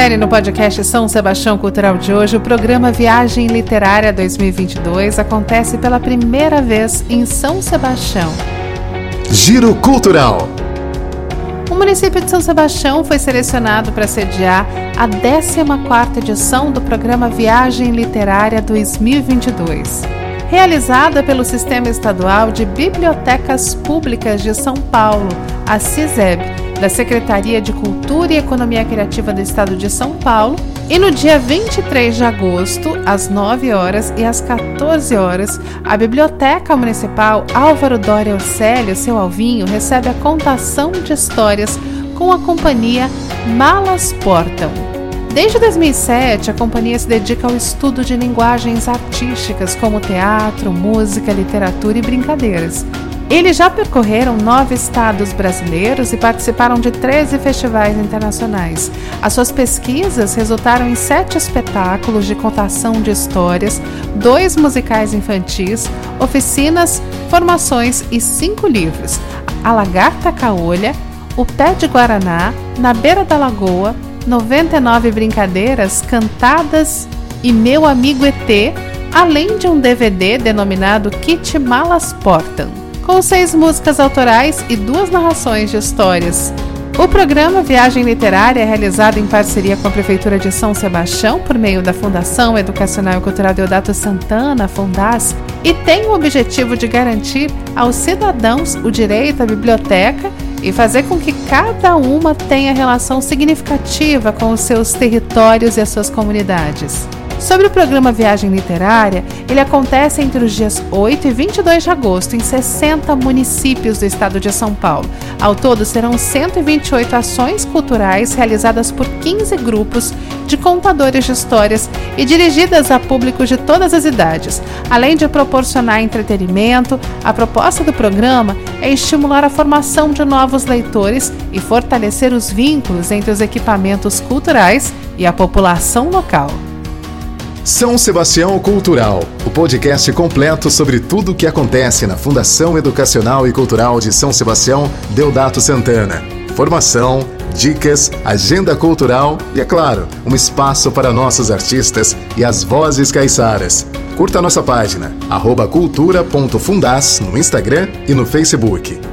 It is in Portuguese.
confere no podcast São Sebastião Cultural de hoje, o programa Viagem Literária 2022 acontece pela primeira vez em São Sebastião. Giro Cultural. O município de São Sebastião foi selecionado para sediar a 14ª edição do programa Viagem Literária 2022. Realizada pelo Sistema Estadual de Bibliotecas Públicas de São Paulo, a CISEB, da Secretaria de Cultura e Economia Criativa do Estado de São Paulo. E no dia 23 de agosto, às 9 horas e às 14 horas, a Biblioteca Municipal Álvaro Dória Océlio, seu Alvinho, recebe a contação de histórias com a companhia Malas Portam. Desde 2007, a companhia se dedica ao estudo de linguagens artísticas como teatro, música, literatura e brincadeiras. Eles já percorreram nove estados brasileiros e participaram de 13 festivais internacionais. As suas pesquisas resultaram em sete espetáculos de contação de histórias, dois musicais infantis, oficinas, formações e cinco livros: A Lagarta Caolha, O Pé de Guaraná, Na Beira da Lagoa, 99 Brincadeiras Cantadas e Meu Amigo ET, além de um DVD denominado Kit Malas Portam com seis músicas autorais e duas narrações de histórias. O programa Viagem Literária é realizado em parceria com a Prefeitura de São Sebastião por meio da Fundação Educacional e Cultural Deodato Santana, Fundas, e tem o objetivo de garantir aos cidadãos o direito à biblioteca e fazer com que cada uma tenha relação significativa com os seus territórios e as suas comunidades. Sobre o programa Viagem Literária, ele acontece entre os dias 8 e 22 de agosto em 60 municípios do estado de São Paulo. Ao todo, serão 128 ações culturais realizadas por 15 grupos de contadores de histórias e dirigidas a públicos de todas as idades. Além de proporcionar entretenimento, a proposta do programa é estimular a formação de novos leitores e fortalecer os vínculos entre os equipamentos culturais e a população local. São Sebastião Cultural, o podcast completo sobre tudo o que acontece na Fundação Educacional e Cultural de São Sebastião Deodato Santana. Formação, dicas, agenda cultural e, é claro, um espaço para nossos artistas e as vozes caiçaras. Curta nossa página, cultura.fundas no Instagram e no Facebook.